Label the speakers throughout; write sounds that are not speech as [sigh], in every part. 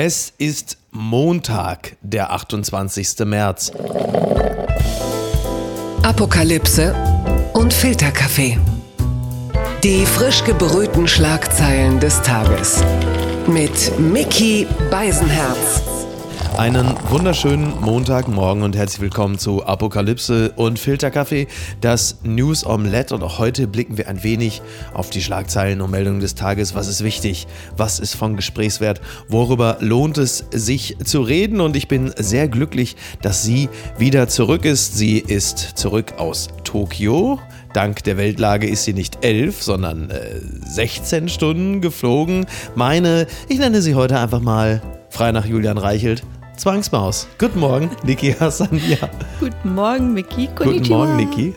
Speaker 1: Es ist Montag, der 28. März.
Speaker 2: Apokalypse und Filterkaffee. Die frisch gebrühten Schlagzeilen des Tages. Mit Mickey Beisenherz.
Speaker 1: Einen wunderschönen Montagmorgen und herzlich willkommen zu Apokalypse und Filterkaffee, das News Omelette. Und auch heute blicken wir ein wenig auf die Schlagzeilen und Meldungen des Tages. Was ist wichtig? Was ist von Gesprächswert? Worüber lohnt es sich zu reden? Und ich bin sehr glücklich, dass sie wieder zurück ist. Sie ist zurück aus Tokio. Dank der Weltlage ist sie nicht elf, sondern äh, 16 Stunden geflogen. Meine, ich nenne sie heute einfach mal frei nach Julian Reichelt. Zwangsmaus. Guten Morgen, Niki Hassan. Ja.
Speaker 3: Guten Morgen, Miki.
Speaker 1: Guten Morgen, Niki.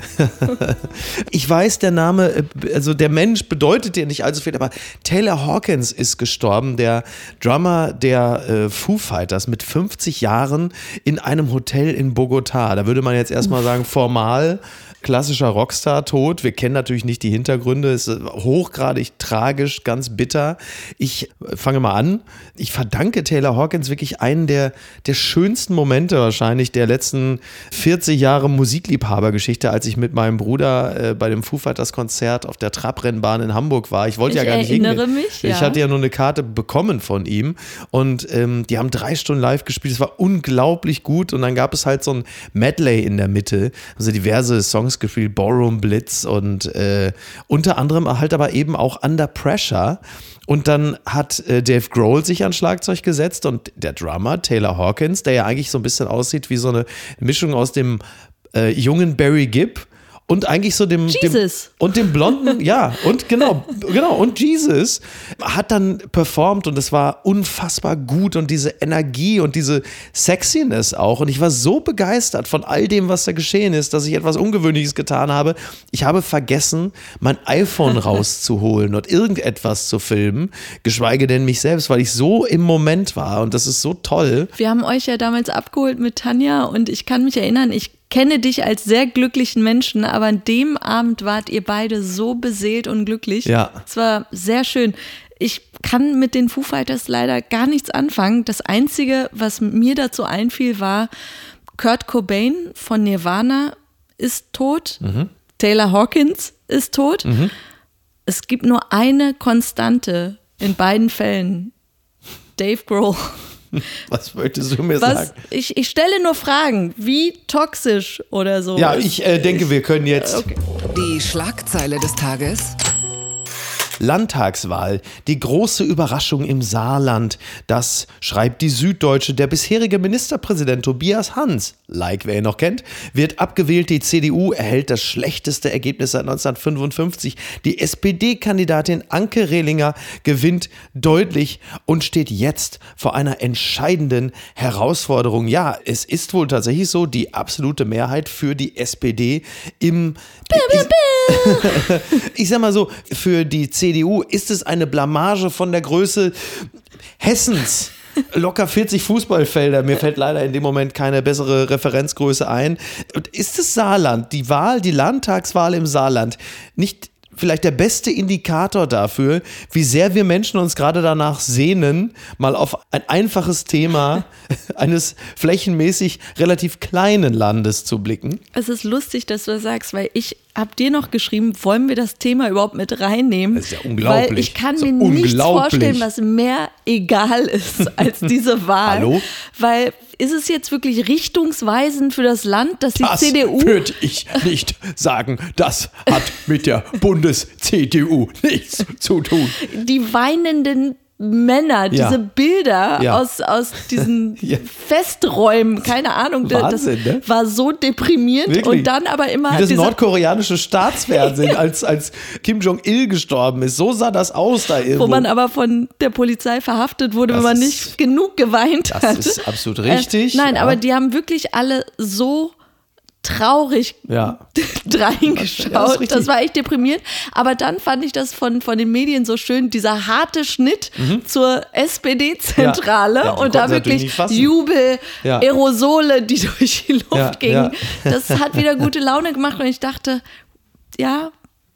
Speaker 1: [laughs] ich weiß, der Name, also der Mensch bedeutet dir nicht allzu viel, aber Taylor Hawkins ist gestorben, der Drummer der äh, Foo Fighters mit 50 Jahren in einem Hotel in Bogotá. Da würde man jetzt erstmal sagen, formal klassischer Rockstar-Tod. Wir kennen natürlich nicht die Hintergründe. Es ist hochgradig tragisch, ganz bitter. Ich fange mal an. Ich verdanke Taylor Hawkins wirklich einen der, der schönsten Momente wahrscheinlich der letzten 40 Jahre Musikliebhabergeschichte, als ich mit meinem Bruder äh, bei dem Foo Fighters Konzert auf der Trabrennbahn in Hamburg war. Ich wollte
Speaker 3: ich
Speaker 1: ja gar nicht
Speaker 3: erinnere
Speaker 1: hingehen.
Speaker 3: mich, ja.
Speaker 1: Ich hatte ja nur eine Karte bekommen von ihm und ähm, die haben drei Stunden live gespielt. Es war unglaublich gut und dann gab es halt so ein Medley in der Mitte, also diverse Songs gespielt, Ballroom Blitz und äh, unter anderem halt aber eben auch Under Pressure. Und dann hat äh, Dave Grohl sich an Schlagzeug gesetzt und der Drummer Taylor Hawkins, der ja eigentlich so ein bisschen aussieht wie so eine Mischung aus dem äh, jungen Barry Gibb und eigentlich so dem, dem
Speaker 3: Jesus.
Speaker 1: und dem blonden, [laughs] ja, und genau, genau, und Jesus hat dann performt und es war unfassbar gut und diese Energie und diese Sexiness auch. Und ich war so begeistert von all dem, was da geschehen ist, dass ich etwas Ungewöhnliches getan habe. Ich habe vergessen, mein iPhone [laughs] rauszuholen und irgendetwas zu filmen, geschweige denn mich selbst, weil ich so im Moment war und das ist so toll.
Speaker 3: Wir haben euch ja damals abgeholt mit Tanja und ich kann mich erinnern, ich kenne dich als sehr glücklichen Menschen, aber an dem Abend wart ihr beide so beseelt und glücklich.
Speaker 1: Ja.
Speaker 3: Es war sehr schön. Ich kann mit den Foo Fighters leider gar nichts anfangen. Das Einzige, was mir dazu einfiel, war, Kurt Cobain von Nirvana ist tot. Taylor Hawkins ist tot. Es gibt nur eine Konstante in beiden Fällen. Dave Grohl. [laughs]
Speaker 1: Was wolltest du mir
Speaker 3: Was,
Speaker 1: sagen?
Speaker 3: ich, ich stelle nur Fragen, wie toxisch oder so.
Speaker 1: Ja, ich äh, denke, wir können jetzt
Speaker 2: Die Schlagzeile des Tages.
Speaker 1: Landtagswahl, die große Überraschung im Saarland. Das schreibt die Süddeutsche. Der bisherige Ministerpräsident Tobias Hans, like wer ihn noch kennt, wird abgewählt. Die CDU erhält das schlechteste Ergebnis seit 1955. Die SPD-Kandidatin Anke Rehlinger gewinnt deutlich und steht jetzt vor einer entscheidenden Herausforderung. Ja, es ist wohl tatsächlich so, die absolute Mehrheit für die SPD im [laughs] ich sag mal so, für die CDU ist es eine Blamage von der Größe Hessens. Locker 40 Fußballfelder. Mir fällt leider in dem Moment keine bessere Referenzgröße ein. Und ist das Saarland, die Wahl, die Landtagswahl im Saarland, nicht vielleicht der beste Indikator dafür, wie sehr wir Menschen uns gerade danach sehnen, mal auf ein einfaches Thema [laughs] eines flächenmäßig relativ kleinen Landes zu blicken?
Speaker 3: Es ist lustig, dass du das sagst, weil ich habe dir noch geschrieben, wollen wir das Thema überhaupt mit reinnehmen?
Speaker 1: Das ist ja unglaublich.
Speaker 3: Weil ich kann
Speaker 1: Das
Speaker 3: mir nichts vorstellen, was mehr egal ist [laughs] als diese Wahl.
Speaker 1: Hallo?
Speaker 3: Weil ist es jetzt wirklich richtungsweisend für das Land, dass die
Speaker 1: Das
Speaker 3: CDU
Speaker 1: würde ich nicht sagen. Das hat mit der [laughs] Bundes-CDU nichts zu tun.
Speaker 3: die weinenden Männer,
Speaker 1: Ja.
Speaker 3: diese Bilder
Speaker 1: Ja.
Speaker 3: aus, aus diesen [laughs]
Speaker 1: Ja.
Speaker 3: Festräumen, keine Ahnung, das
Speaker 1: Wahnsinn, ne?
Speaker 3: war so deprimierend
Speaker 1: Wirklich.
Speaker 3: und dann aber immer
Speaker 1: Wie das nordkoreanische Staatsfernsehen, [laughs] als, als Kim Jong-il gestorben ist. So sah das aus da irgendwo.
Speaker 3: wo man aber von der Polizei verhaftet wurde,
Speaker 1: Das
Speaker 3: wenn man
Speaker 1: ist-
Speaker 3: nicht genug geweint
Speaker 1: Das
Speaker 3: hat.
Speaker 1: ist absolut richtig,
Speaker 3: Äh, nein, aber die haben wirklich alle so traurig
Speaker 1: ja. [laughs]
Speaker 3: reingeschaut.
Speaker 1: Ja, das
Speaker 3: das, war echt deprimierend. Aber dann fand ich das von, von den Medien so schön, dieser harte Schnitt zur SPD-Zentrale
Speaker 1: Mhm. Ja,
Speaker 3: und da wirklich. Jubel. Aerosole, die [laughs] durch die Luft gingen. Das hat wieder gute Laune gemacht und ich dachte, ja,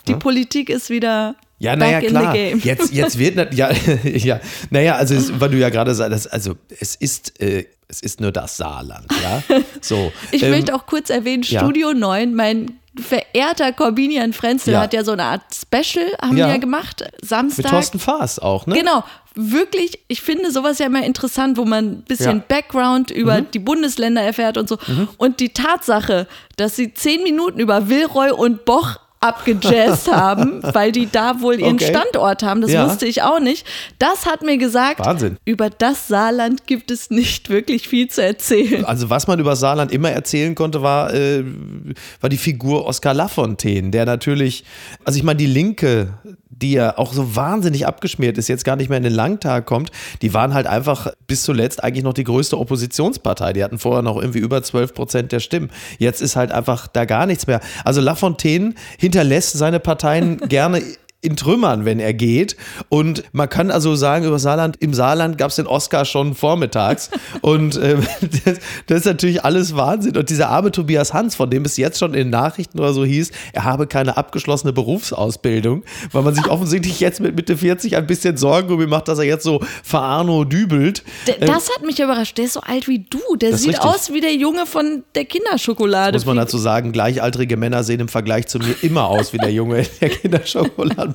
Speaker 3: die Politik ist wieder
Speaker 1: Ja, naja, klar.
Speaker 3: the game.
Speaker 1: Jetzt, jetzt wird, ja, [laughs] ja, naja, also, es, weil du ja gerade sagst, also, es ist, äh, es ist nur das Saarland, ja. [laughs] So.
Speaker 3: Ich
Speaker 1: ähm,
Speaker 3: möchte auch kurz erwähnen,
Speaker 1: ja.
Speaker 3: Studio 9, mein verehrter Corbinian Frenzel
Speaker 1: Ja.
Speaker 3: hat ja so eine Art Special, haben
Speaker 1: Ja.
Speaker 3: die ja gemacht,
Speaker 1: Mit
Speaker 3: Samstag.
Speaker 1: Thorsten Faas auch, ne?
Speaker 3: Genau, wirklich, ich finde sowas ja immer interessant, wo man ein bisschen
Speaker 1: Ja.
Speaker 3: Background über die Bundesländer erfährt und so. Und die Tatsache, dass sie zehn Minuten über Wilroy und Boch abgejazzt haben, [laughs] weil die da wohl ihren
Speaker 1: Okay.
Speaker 3: Standort haben, das
Speaker 1: Ja.
Speaker 3: wusste ich auch nicht. Das hat mir gesagt,
Speaker 1: Wahnsinn.
Speaker 3: über das Saarland gibt es nicht wirklich viel zu erzählen.
Speaker 1: Also was man über Saarland immer erzählen konnte, war, äh, war die Figur Oskar Lafontaine, der natürlich, also ich meine, die Linke, die ja auch so wahnsinnig abgeschmiert ist, jetzt gar nicht mehr in den Landtag kommt, die waren halt einfach bis zuletzt eigentlich noch die größte Oppositionspartei. Die hatten vorher noch irgendwie über 12 Prozent der Stimmen. Jetzt ist halt einfach da gar nichts mehr. Also Lafontaine hinterlässt seine Parteien gerne in Trümmern, wenn er geht. Und man kann also sagen, über Saarland, im Saarland gab es den Oscar schon vormittags. [laughs] Und ähm, das, das ist natürlich alles Wahnsinn. Und dieser arme Tobias Hans, von dem es jetzt schon in den Nachrichten oder so hieß, er habe keine abgeschlossene Berufsausbildung, weil man sich [laughs] offensichtlich jetzt mit Mitte 40 ein bisschen Sorgen um ihn macht, dass er jetzt so verarno dübelt.
Speaker 3: D das hat mich überrascht. Der ist so alt wie du. Der
Speaker 1: Ähm,
Speaker 3: sieht
Speaker 1: richtig.
Speaker 3: aus wie der Junge von der Kinderschokolade.
Speaker 1: Muss man dazu sagen, gleichaltrige Männer sehen im Vergleich zu mir immer aus wie der Junge in der [laughs]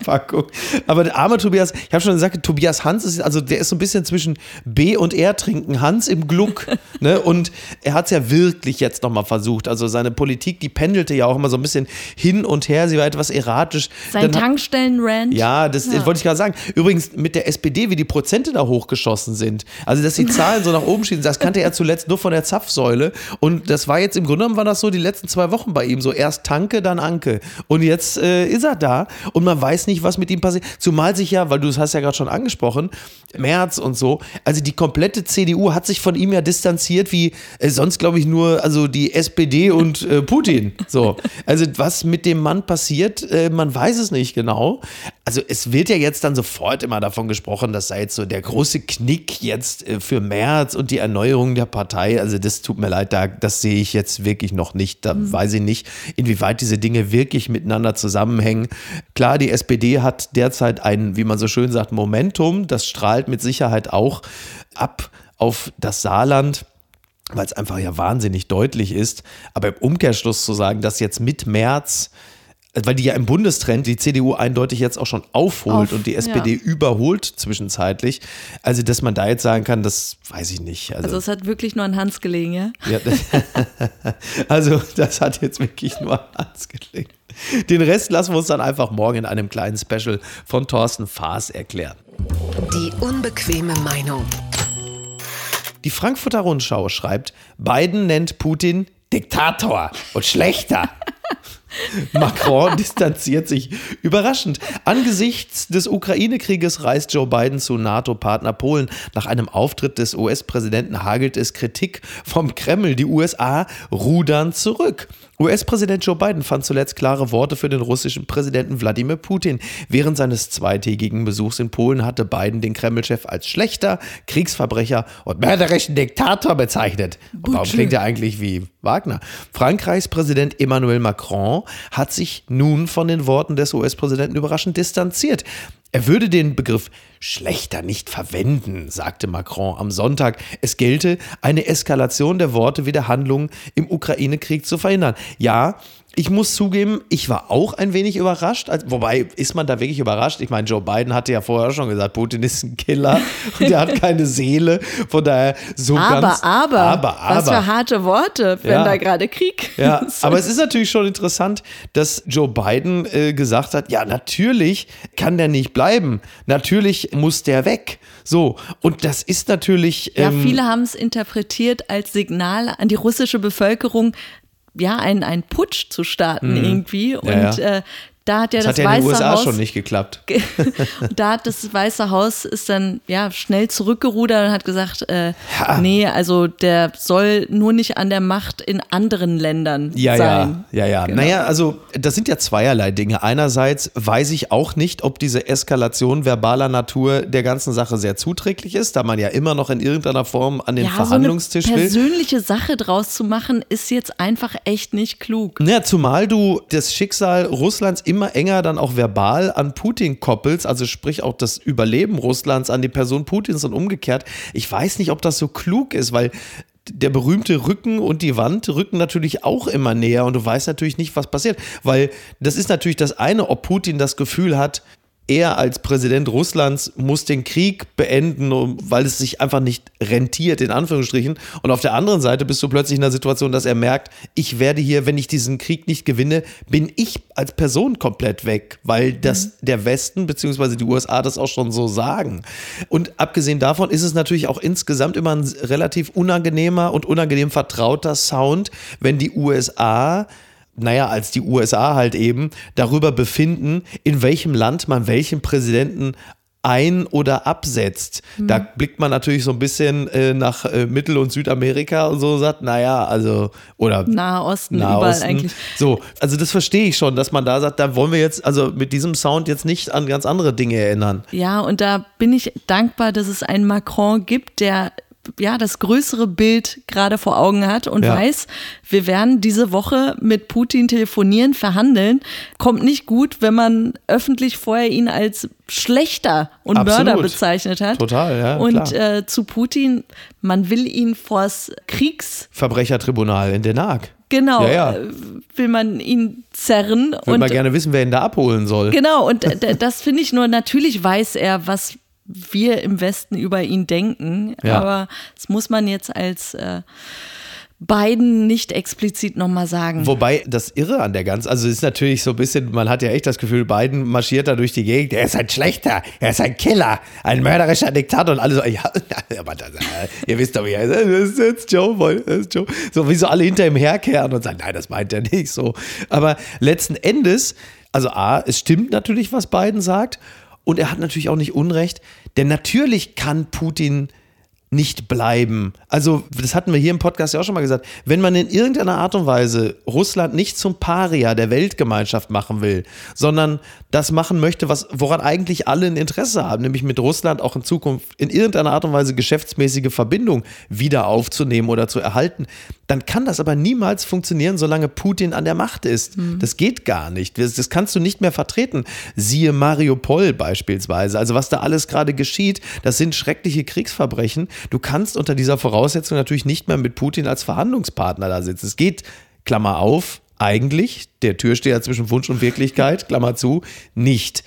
Speaker 1: Kinderschokoladenpackung. Aber der arme Tobias, ich habe schon gesagt, Tobias Hans ist, also der ist so ein bisschen zwischen B und R trinken, Hans im Gluck. [laughs] ne? Und er hat es ja wirklich jetzt nochmal versucht. Also seine Politik, die pendelte ja auch immer so ein bisschen hin und her. Sie war etwas erratisch.
Speaker 3: Sein Tankstellen-Rant.
Speaker 1: ja, das, das wollte ich gerade sagen. Übrigens mit der SPD, wie die Prozente da hochgeschossen sind. Also, dass die [laughs] Zahlen so nach oben schießen, das kannte er zuletzt nur von der Zapfsäule. Und das war jetzt im Grunde genommen war das so die letzten zwei Wochen bei ihm. So erst Tanke, dann Anke. Und jetzt äh, ist er da und man weiß nicht, was mit ihm passiert. Zumal sich ja, weil du es hast ja gerade schon angesprochen, März und so, also die komplette CDU hat sich von ihm ja distanziert, wie äh, sonst glaube ich nur, also die SPD und äh, Putin. So. Also was mit dem Mann passiert, äh, man weiß es nicht genau. Also es wird ja jetzt dann sofort immer davon gesprochen, das sei jetzt so der große Knick jetzt äh, für März und die Erneuerung der Partei. Also das tut mir leid, da, das sehe ich jetzt wirklich noch nicht. Da weiß ich nicht, inwieweit diese Dinge wirklich miteinander zusammenhängen. Klar, die SPD hat derzeit ein, wie man so schön sagt, Momentum. Das strahlt mit Sicherheit auch ab auf das Saarland weil es einfach ja wahnsinnig deutlich ist. Aber im Umkehrschluss zu sagen, dass jetzt mit März, äh, weil die ja im Bundestrend die CDU eindeutig jetzt auch schon aufholt
Speaker 3: Auf,
Speaker 1: und die SPD
Speaker 3: ja.
Speaker 1: überholt zwischenzeitlich, also dass man da jetzt sagen kann, das weiß ich nicht.
Speaker 3: Also
Speaker 1: Also,
Speaker 3: es hat wirklich nur an Hans gelegen, ja?
Speaker 1: ja, [laughs] also das hat jetzt wirklich nur Hans gelegt. Den Rest lassen wir uns dann einfach morgen in einem kleinen Special von Thorsten Faas erklären.
Speaker 2: Die unbequeme Meinung.
Speaker 1: Die Frankfurter Rundschau schreibt, Biden nennt Putin Diktator und schlechter. [laughs] Macron distanziert sich überraschend. Angesichts des Ukraine-Krieges reist Joe Biden zu NATO-Partner Polen. Nach einem Auftritt des US-Präsidenten hagelt es Kritik vom Kreml. Die USA rudern zurück. US-Präsident Joe Biden fand zuletzt klare Worte für den russischen Präsidenten Wladimir Putin. Während seines zweitägigen Besuchs in Polen hatte Biden den Kreml-Chef als schlechter, Kriegsverbrecher und mörderischen Diktator bezeichnet. Und warum klingt er eigentlich wie Wagner? Frankreichs Präsident Emmanuel Macron hat sich nun von den Worten des US-Präsidenten überraschend distanziert. Er würde den Begriff schlechter nicht verwenden, sagte Macron am Sonntag. Es gelte, eine Eskalation der Worte wie der Handlungen im Ukraine-Krieg zu verhindern. Ja, ich muss zugeben, ich war auch ein wenig überrascht. Also, wobei, ist man da wirklich überrascht? Ich meine, Joe Biden hatte ja vorher schon gesagt, Putin ist ein Killer [laughs] und er hat keine Seele. Von daher so
Speaker 3: Aber,
Speaker 1: ganz.
Speaker 3: aber,
Speaker 1: aber,
Speaker 3: was für
Speaker 1: aber.
Speaker 3: harte Worte, wenn
Speaker 1: Ja.
Speaker 3: da gerade Krieg
Speaker 1: Ja, [laughs]
Speaker 3: ist.
Speaker 1: aber es ist natürlich schon interessant, dass Joe Biden äh, gesagt hat, ja, natürlich kann der nicht bleiben. Natürlich muss der weg. So, und das ist natürlich.
Speaker 3: Ja,
Speaker 1: ähm,
Speaker 3: viele haben es interpretiert als Signal an die russische Bevölkerung, ja, einen, einen Putsch zu starten irgendwie. Und
Speaker 1: Mhm. Ja, ja.
Speaker 3: Äh, da hat ja
Speaker 1: das
Speaker 3: das,
Speaker 1: hat ja in den USA
Speaker 3: Haus
Speaker 1: schon nicht geklappt. [laughs]
Speaker 3: da hat das Weiße Haus ist dann ja schnell zurückgerudert und hat gesagt, äh, nee, also der soll nur nicht an der Macht in anderen Ländern
Speaker 1: Ja,
Speaker 3: sein.
Speaker 1: ja, ja, ja.
Speaker 3: Genau.
Speaker 1: Naja, also das sind ja zweierlei Dinge. Einerseits weiß ich auch nicht, ob diese Eskalation verbaler Natur der ganzen Sache sehr zuträglich ist, da man ja immer noch in irgendeiner Form an den
Speaker 3: Ja, so eine
Speaker 1: Verhandlungstisch will.
Speaker 3: persönliche Sache draus zu machen, ist jetzt einfach echt nicht klug.
Speaker 1: Ja, zumal du das Schicksal Russlands immer immer enger dann auch verbal an Putin koppelst, also sprich auch das Überleben Russlands an die Person Putins und umgekehrt. Ich weiß nicht, ob das so klug ist, weil der berühmte Rücken und die Wand rücken natürlich auch immer näher und du weißt natürlich nicht, was passiert, weil das ist natürlich das eine, ob Putin das Gefühl hat, er als Präsident Russlands muss den Krieg beenden, weil es sich einfach nicht rentiert, in Anführungsstrichen. Und auf der anderen Seite bist du plötzlich in der Situation, dass er merkt, ich werde hier, wenn ich diesen Krieg nicht gewinne, bin ich als Person komplett weg, weil das mhm. der Westen bzw. die USA das auch schon so sagen. Und abgesehen davon ist es natürlich auch insgesamt immer ein relativ unangenehmer und unangenehm vertrauter Sound, wenn die USA naja, als die USA halt eben darüber befinden, in welchem Land man welchen Präsidenten ein- oder absetzt. Mhm. Da blickt man natürlich so ein bisschen äh, nach äh, Mittel- und Südamerika und so sagt, naja, also, oder
Speaker 3: Nahe Osten, Nahe überall Osten. eigentlich.
Speaker 1: So, also das verstehe ich schon, dass man da sagt, da wollen wir jetzt, also mit diesem Sound jetzt nicht an ganz andere Dinge erinnern.
Speaker 3: Ja, und da bin ich dankbar, dass es einen Macron gibt, der ja, das größere Bild gerade vor Augen hat und ja. weiß, wir werden diese Woche mit Putin telefonieren, verhandeln. Kommt nicht gut, wenn man öffentlich vorher ihn als schlechter und Absolut. Mörder bezeichnet hat.
Speaker 1: Total, ja.
Speaker 3: Und äh, zu Putin, man will ihn vors
Speaker 1: Kriegsverbrechertribunal in Den Haag.
Speaker 3: Genau,
Speaker 1: ja, ja.
Speaker 3: Äh, will man ihn zerren.
Speaker 1: Würde mal gerne wissen, wer ihn da abholen soll.
Speaker 3: Genau, und das finde ich nur, natürlich weiß er, was wir im Westen über ihn denken. Ja. Aber das muss man jetzt als äh, Biden nicht explizit nochmal sagen.
Speaker 1: Wobei das Irre an der ganzen, also es ist natürlich so ein bisschen, man hat ja echt das Gefühl, Biden marschiert da durch die Gegend, er ist ein Schlechter, er ist ein Killer, ein mörderischer Diktator und alle so, [laughs] ja, aber das, ihr wisst doch, wie er ist, das ist jetzt Joe, das ist Joe. So wie so alle hinter ihm herkehren und sagen, nein, das meint er nicht so. Aber letzten Endes, also A, es stimmt natürlich, was Biden sagt und er hat natürlich auch nicht Unrecht, denn natürlich kann Putin nicht bleiben. Also, das hatten wir hier im Podcast ja auch schon mal gesagt. Wenn man in irgendeiner Art und Weise Russland nicht zum Paria der Weltgemeinschaft machen will, sondern das machen möchte, was, woran eigentlich alle ein Interesse haben, nämlich mit Russland auch in Zukunft in irgendeiner Art und Weise geschäftsmäßige Verbindung wieder aufzunehmen oder zu erhalten, dann kann das aber niemals funktionieren, solange Putin an der Macht ist. Mhm. Das geht gar nicht. Das, das kannst du nicht mehr vertreten. Siehe Mariupol beispielsweise. Also was da alles gerade geschieht, das sind schreckliche Kriegsverbrechen. Du kannst unter dieser Voraussetzung natürlich nicht mehr mit Putin als Verhandlungspartner da sitzen. Es geht, Klammer auf, eigentlich, der Türsteher zwischen Wunsch und Wirklichkeit, Klammer zu, nicht.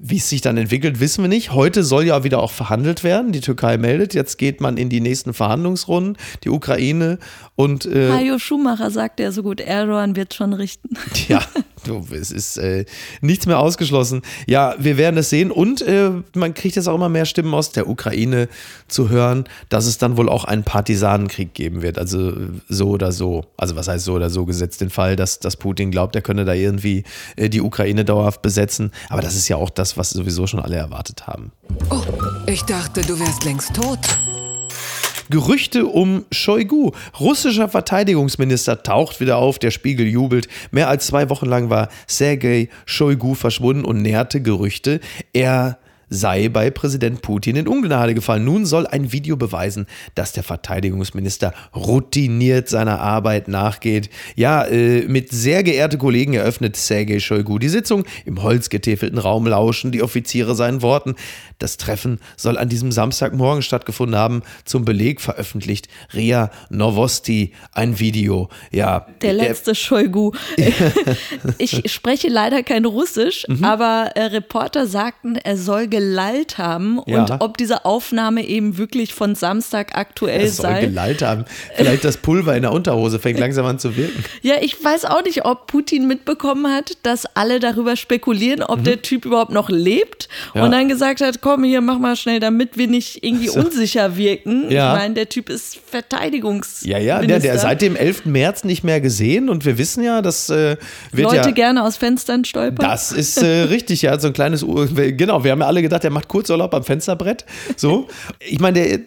Speaker 1: Wie es sich dann entwickelt, wissen wir nicht. Heute soll ja wieder auch verhandelt werden. Die Türkei meldet, jetzt geht man in die nächsten Verhandlungsrunden. Die Ukraine und.
Speaker 3: Äh, Hajo Schumacher sagt ja so gut, Erdogan wird schon richten.
Speaker 1: Ja, [laughs] es ist äh, nichts mehr ausgeschlossen. Ja, wir werden es sehen und äh, man kriegt jetzt auch immer mehr Stimmen aus der Ukraine zu hören, dass es dann wohl auch einen Partisanenkrieg geben wird. Also so oder so. Also was heißt so oder so gesetzt den Fall, dass, dass Putin glaubt, er könne da irgendwie äh, die Ukraine dauerhaft besetzen. Aber das ist ja auch das, was sowieso schon alle erwartet haben.
Speaker 2: Oh, ich dachte, du wärst längst tot.
Speaker 1: Gerüchte um Shoigu. Russischer Verteidigungsminister taucht wieder auf, der Spiegel jubelt. Mehr als zwei Wochen lang war Sergei Shoigu verschwunden und nährte Gerüchte, er sei bei Präsident Putin in Ungnade gefallen. Nun soll ein Video beweisen, dass der Verteidigungsminister routiniert seiner Arbeit nachgeht. Ja, äh, mit sehr geehrte Kollegen eröffnet Sergei Shoigu die Sitzung. Im holzgetäfelten Raum lauschen die Offiziere seinen Worten. Das Treffen soll an diesem Samstagmorgen stattgefunden haben. Zum Beleg veröffentlicht Ria Novosti ein Video. Ja,
Speaker 3: der letzte Shoigu. [laughs] ich spreche leider kein Russisch, mhm. aber äh, Reporter sagten, er soll gelallt haben ja. und ob diese Aufnahme eben wirklich von Samstag aktuell soll sei.
Speaker 1: gelallt haben. Vielleicht das Pulver in der Unterhose fängt langsam an zu wirken.
Speaker 3: Ja, ich weiß auch nicht, ob Putin mitbekommen hat, dass alle darüber spekulieren, ob mhm. der Typ überhaupt noch lebt ja. und dann gesagt hat, komm hier, mach mal schnell, damit wir nicht irgendwie so. unsicher wirken. Ja. Ich meine, der Typ ist Verteidigungs.
Speaker 1: Ja, ja, der, der seit dem 11. März nicht mehr gesehen und wir wissen ja, dass äh,
Speaker 3: Leute
Speaker 1: ja,
Speaker 3: gerne aus Fenstern stolpern.
Speaker 1: Das ist äh, [laughs] richtig, ja, so ein kleines, genau, wir haben ja alle gedacht, der macht Kurzurlaub am Fensterbrett. So. Ich meine, der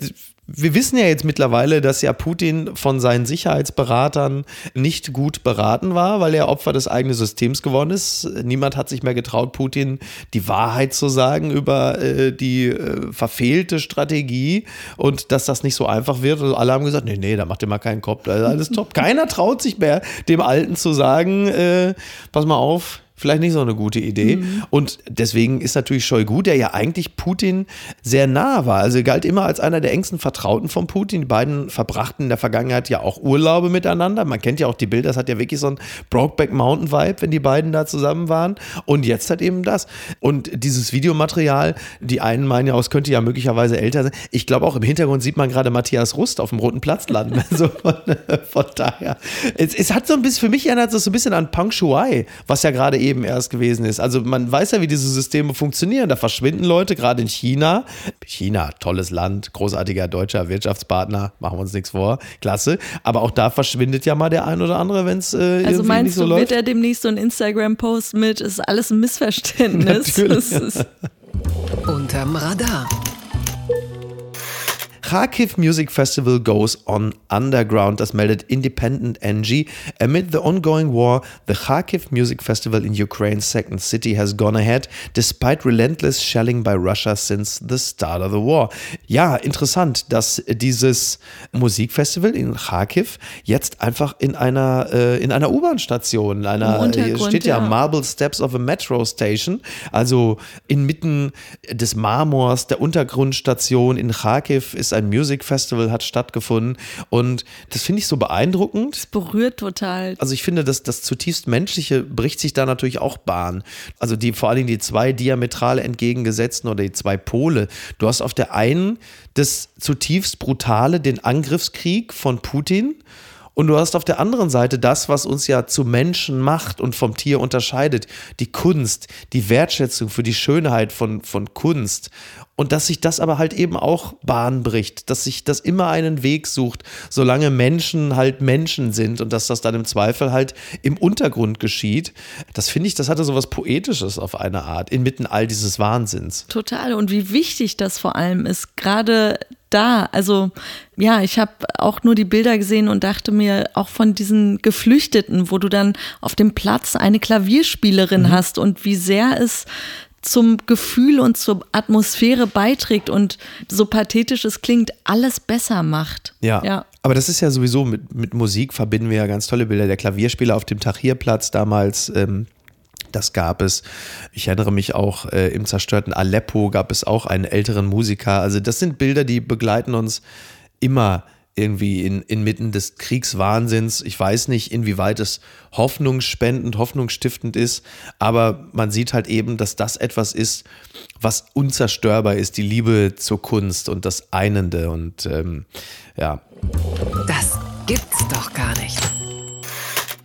Speaker 1: wir wissen ja jetzt mittlerweile, dass ja Putin von seinen Sicherheitsberatern nicht gut beraten war, weil er Opfer des eigenen Systems geworden ist. Niemand hat sich mehr getraut, Putin die Wahrheit zu sagen über äh, die äh, verfehlte Strategie und dass das nicht so einfach wird. Und alle haben gesagt, nee, nee, da macht ihr mal keinen Kopf, alles top. Keiner traut sich mehr, dem Alten zu sagen, äh, pass mal auf, vielleicht nicht so eine gute Idee. Mhm. Und deswegen ist natürlich Shoigu, der ja eigentlich Putin sehr nah war. Also galt immer als einer der engsten Vertrauten von Putin. Die beiden verbrachten in der Vergangenheit ja auch Urlaube miteinander. Man kennt ja auch die Bilder, das hat ja wirklich so ein Brokeback Mountain Vibe, wenn die beiden da zusammen waren. Und jetzt hat eben das. Und dieses Videomaterial, die einen meinen ja, es könnte ja möglicherweise älter sein. Ich glaube auch im Hintergrund sieht man gerade Matthias Rust auf dem Roten Platz landen. [laughs] also von, von daher. Es, es, hat so ein bisschen, für mich erinnert es so ein bisschen an Pang Shuai, was ja gerade eben erst gewesen ist. Also man weiß ja, wie diese Systeme funktionieren. Da verschwinden Leute, gerade in China. China, tolles Land, großartiger deutscher Wirtschaftspartner, machen wir uns nichts vor, klasse. Aber auch da verschwindet ja mal der ein oder andere, wenn es äh,
Speaker 3: also
Speaker 1: irgendwie nicht so
Speaker 3: du,
Speaker 1: läuft.
Speaker 3: wird er demnächst so ein Instagram-Post mit, ist alles ein Missverständnis. [laughs]
Speaker 1: Natürlich.
Speaker 2: Unterm Radar.
Speaker 1: Kharkiv Music Festival goes on underground, das meldet Independent NG. Amid the ongoing war, the Kharkiv Music Festival in Ukraine's second city has gone ahead, despite relentless shelling by Russia since the start of the war. Ja, interessant, dass dieses Musikfestival in Kharkiv jetzt einfach in einer, äh, in einer U-Bahn-Station, einer, steht ja, ja Marble Steps of a Metro Station, also inmitten des Marmors der Untergrundstation in Kharkiv ist ein ein Music Festival hat stattgefunden und das finde ich so beeindruckend.
Speaker 3: Das berührt total.
Speaker 1: Also ich finde, dass das zutiefst Menschliche bricht sich da natürlich auch Bahn. Also die vor allen Dingen die zwei diametral entgegengesetzten oder die zwei Pole. Du hast auf der einen das zutiefst brutale, den Angriffskrieg von Putin und du hast auf der anderen Seite das, was uns ja zu Menschen macht und vom Tier unterscheidet. Die Kunst, die Wertschätzung für die Schönheit von, von Kunst. Und dass sich das aber halt eben auch Bahn bricht, dass sich das immer einen Weg sucht, solange Menschen halt Menschen sind und dass das dann im Zweifel halt im Untergrund geschieht. Das finde ich, das hatte so was Poetisches auf eine Art, inmitten all dieses Wahnsinns.
Speaker 3: Total. Und wie wichtig das vor allem ist, gerade da. Also ja, ich habe auch nur die Bilder gesehen und dachte mir, auch von diesen Geflüchteten, wo du dann auf dem Platz eine Klavierspielerin mhm. hast und wie sehr es zum Gefühl und zur Atmosphäre beiträgt und so pathetisch es klingt, alles besser macht.
Speaker 1: Ja. ja. Aber das ist ja sowieso mit, mit Musik verbinden wir ja ganz tolle Bilder. Der Klavierspieler auf dem Tahrirplatz damals, ähm, das gab es. Ich erinnere mich auch, äh, im zerstörten Aleppo gab es auch einen älteren Musiker. Also das sind Bilder, die begleiten uns immer irgendwie in, inmitten des Kriegswahnsinns. Ich weiß nicht, inwieweit es hoffnungsspendend, hoffnungsstiftend ist, aber man sieht halt eben, dass das etwas ist, was unzerstörbar ist, die Liebe zur Kunst und das Einende und ähm, ja.
Speaker 2: Das gibt's doch gar nicht.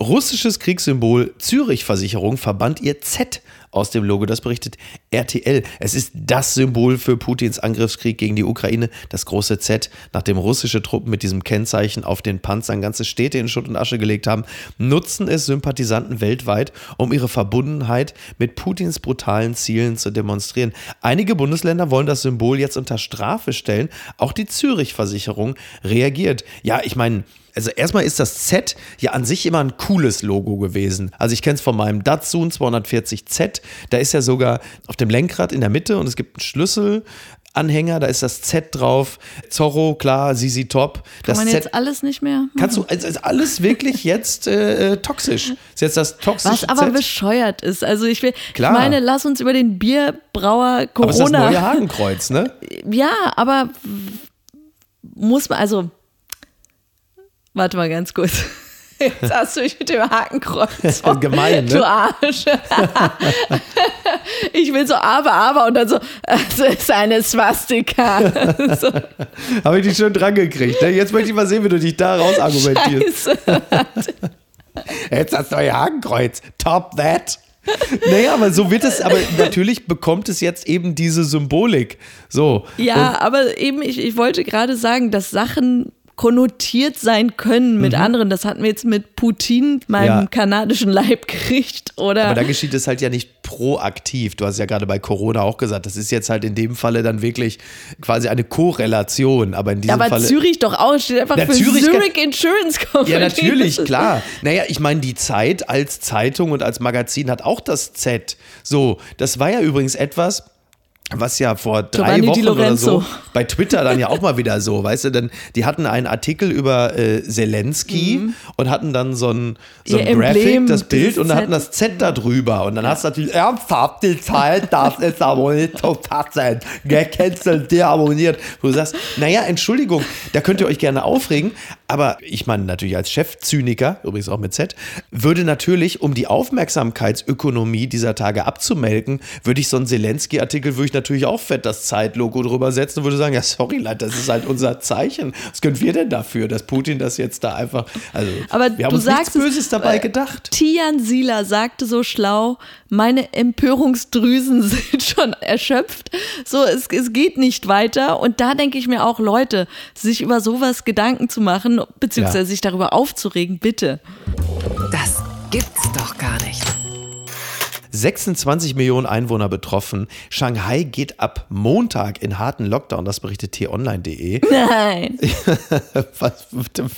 Speaker 1: Russisches Kriegssymbol Zürich-Versicherung verbannt ihr Z aus dem Logo. Das berichtet RTL. Es ist das Symbol für Putins Angriffskrieg gegen die Ukraine, das große Z. Nachdem russische Truppen mit diesem Kennzeichen auf den Panzern ganze Städte in Schutt und Asche gelegt haben, nutzen es Sympathisanten weltweit, um ihre Verbundenheit mit Putins brutalen Zielen zu demonstrieren. Einige Bundesländer wollen das Symbol jetzt unter Strafe stellen. Auch die Zürich-Versicherung reagiert. Ja, ich meine, also erstmal ist das Z ja an sich immer ein cooles Logo gewesen. Also ich kenne es von meinem Datsun 240Z. Da ist ja sogar auf dem Lenkrad in der Mitte und es gibt einen Schlüssel. Anhänger, da ist das Z drauf. Zorro, klar, Sisi Top.
Speaker 3: Kann das man Z jetzt alles nicht mehr? Machen?
Speaker 1: Kannst du, also ist alles wirklich jetzt äh, äh, toxisch. Ist jetzt das toxische
Speaker 3: Was aber
Speaker 1: Z?
Speaker 3: bescheuert ist. Also ich will, klar. ich meine, lass uns über den Bierbrauer Corona. Aber ist
Speaker 1: das neue Hakenkreuz, ne? [laughs]
Speaker 3: Ja, aber muss man, also Warte mal ganz kurz. [laughs] Jetzt hast du mich mit dem Hakenkreuz.
Speaker 1: Oh, [laughs] Gemein, ne?
Speaker 3: Du Arsch. [laughs] ich will so aber, aber und dann so, es ist eine Swastika. so.
Speaker 1: Habe ich dich schon dran gekriegt. Ne? Jetzt möchte ich mal sehen, wie du dich da raus argumentierst. Jetzt das neue Hakenkreuz. Top that. Naja, aber so wird es, aber natürlich bekommt es jetzt eben diese Symbolik. So.
Speaker 3: Ja, und aber eben, ich, ich wollte gerade sagen, dass Sachen konnotiert sein können mit mhm. anderen. Das hatten wir jetzt mit Putin, meinem ja. kanadischen Leibgericht, oder?
Speaker 1: Aber da geschieht es halt ja nicht proaktiv. Du hast ja gerade bei Corona auch gesagt, das ist jetzt halt in dem Falle dann wirklich quasi eine Korrelation. Aber in diesem aber Falle.
Speaker 3: Zürich doch auch, steht einfach für Zürich, Zurich Insurance Company.
Speaker 1: Ja, natürlich, klar. Naja, ich meine, die Zeit als Zeitung und als Magazin hat auch das Z. So, das war ja übrigens etwas, was ja vor drei
Speaker 3: Giovanni
Speaker 1: Wochen oder so bei Twitter dann ja auch mal wieder so, weißt du, dann die hatten einen Artikel über äh, Zelensky und hatten dann so ein, so
Speaker 3: Mhm.
Speaker 1: Ein Graphic, das Bild und dann hatten das Z da drüber. Und dann hast du natürlich ernsthaft die Zeit, das ist aber nicht zu fassen, gecancelt, deabonniert, wo du sagst, naja, Entschuldigung, da könnt ihr euch gerne aufregen, aber ich meine natürlich als Chefzyniker, übrigens auch mit Z, würde natürlich, um die Aufmerksamkeitsökonomie dieser Tage abzumelken, würde ich so einen Zelensky-Artikel, würde ich natürlich auch fett das Zeitlogo drüber setzen und würde sagen, ja sorry, Leute, das ist halt unser Zeichen. Was können wir denn dafür, dass Putin das jetzt da einfach, also
Speaker 3: Aber
Speaker 1: wir haben
Speaker 3: du
Speaker 1: uns
Speaker 3: sagst
Speaker 1: nichts
Speaker 3: es,
Speaker 1: Böses dabei
Speaker 3: äh,
Speaker 1: gedacht.
Speaker 3: Tian Sieler sagte so schlau, meine Empörungsdrüsen [laughs] sind schon erschöpft. So, es, es geht nicht weiter. Und da denke ich mir auch, Leute, sich über sowas Gedanken zu machen, beziehungsweise
Speaker 1: Ja.
Speaker 3: sich darüber aufzuregen, bitte.
Speaker 2: Das gibt's doch gar nicht.
Speaker 1: 26 Millionen Einwohner betroffen. Shanghai geht ab Montag in harten Lockdown, das berichtet t-online.de.
Speaker 3: Nein. [laughs]
Speaker 1: Was,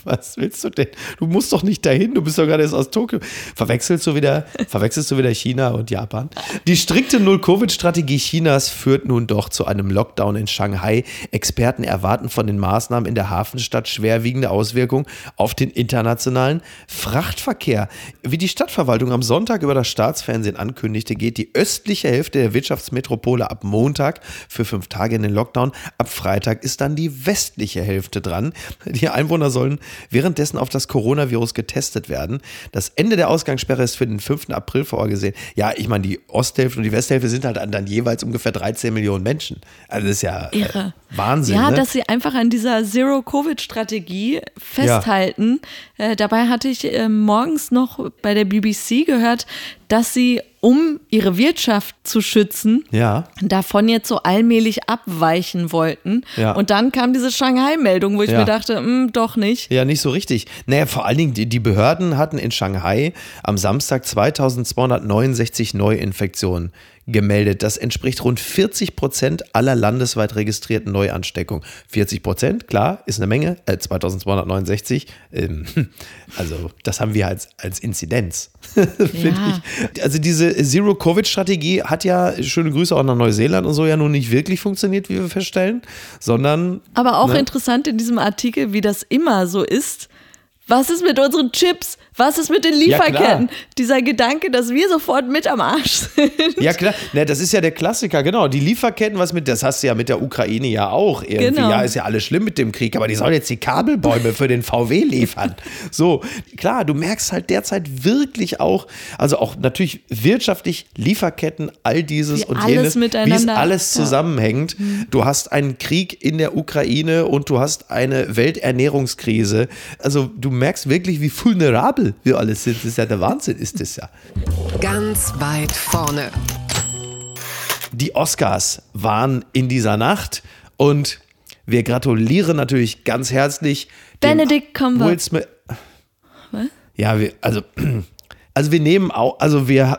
Speaker 1: was willst du denn? Du musst doch nicht dahin, du bist doch gerade erst aus Tokio. Verwechselst du wieder, verwechselst du wieder China und Japan? Die strikte Null-Covid-Strategie Chinas führt nun doch zu einem Lockdown in Shanghai. Experten erwarten von den Maßnahmen in der Hafenstadt schwerwiegende Auswirkungen auf den internationalen Frachtverkehr. Wie die Stadtverwaltung am Sonntag über das Staatsfernsehen ankündigte, geht die östliche Hälfte der Wirtschaftsmetropole ab Montag für fünf Tage in den Lockdown. Ab Freitag ist dann die westliche Hälfte dran. Die Einwohner sollen währenddessen auf das Coronavirus getestet werden. Das Ende der Ausgangssperre ist für den 5. April vorgesehen. Ja, ich meine, die Osthälfte und die Westhälfte sind halt dann, jeweils ungefähr 13 Millionen Menschen. Also das ist ja äh,
Speaker 3: Irre.
Speaker 1: Wahnsinn.
Speaker 3: Ja,
Speaker 1: ne?
Speaker 3: dass sie einfach an dieser Zero-Covid-Strategie festhalten. Äh, dabei hatte ich äh, morgens noch bei der BBC gehört, dass sie, um ihre Wirtschaft zu schützen,
Speaker 1: ja.
Speaker 3: davon jetzt so allmählich abweichen wollten.
Speaker 1: Ja.
Speaker 3: Und dann kam diese Shanghai-Meldung, wo ich
Speaker 1: Ja.
Speaker 3: mir dachte, hm, doch nicht.
Speaker 1: Ja, nicht so richtig. Naja, vor allen Dingen, die, die Behörden hatten in Shanghai am Samstag 2269 Neuinfektionen gemeldet. Das entspricht rund 40 Prozent aller landesweit registrierten Neuansteckungen. 40 Prozent, klar, ist eine Menge. Äh, 2269. Ähm, [laughs] also, das haben wir als, als Inzidenz. [laughs] Finde
Speaker 3: Ja.
Speaker 1: ich. Also, diese Zero-Covid-Strategie hat ja, schöne Grüße auch nach Neuseeland und so, ja nun nicht wirklich funktioniert, wie wir feststellen, sondern.
Speaker 3: Aber auch
Speaker 1: ne?
Speaker 3: interessant in diesem Artikel, wie das immer so ist. Was ist mit unseren Chips? Was ist mit den
Speaker 1: Ja.
Speaker 3: Lieferketten? Dieser Gedanke, dass wir sofort mit am Arsch sind.
Speaker 1: Ja, klar. Ne, das ist ja der Klassiker, genau. Die Lieferketten, was mit, das hast du ja mit der Ukraine ja auch irgendwie.
Speaker 3: Genau.
Speaker 1: Ja, ist ja alles schlimm mit dem Krieg, aber die sollen jetzt die Kabelbäume für den VW liefern. So, klar, du merkst halt derzeit wirklich auch, also auch natürlich wirtschaftlich Lieferketten, all dieses
Speaker 3: Wie
Speaker 1: und
Speaker 3: alles
Speaker 1: jenes, wie es
Speaker 3: miteinander-
Speaker 1: alles
Speaker 3: ja.
Speaker 1: zusammenhängt. Du hast einen Krieg in der Ukraine und du hast eine Welternährungskrise. Also du merkst wirklich, wie vulnerabel wir alles sind. Das ist ja der Wahnsinn, ist das ja.
Speaker 2: Ganz weit vorne.
Speaker 1: Die Oscars waren in dieser Nacht und wir gratulieren natürlich ganz herzlich dem
Speaker 3: Benedict Cumberbatch.
Speaker 1: Will Smith. Ja, wir, also, [clears throat] also wir nehmen auch, also wir,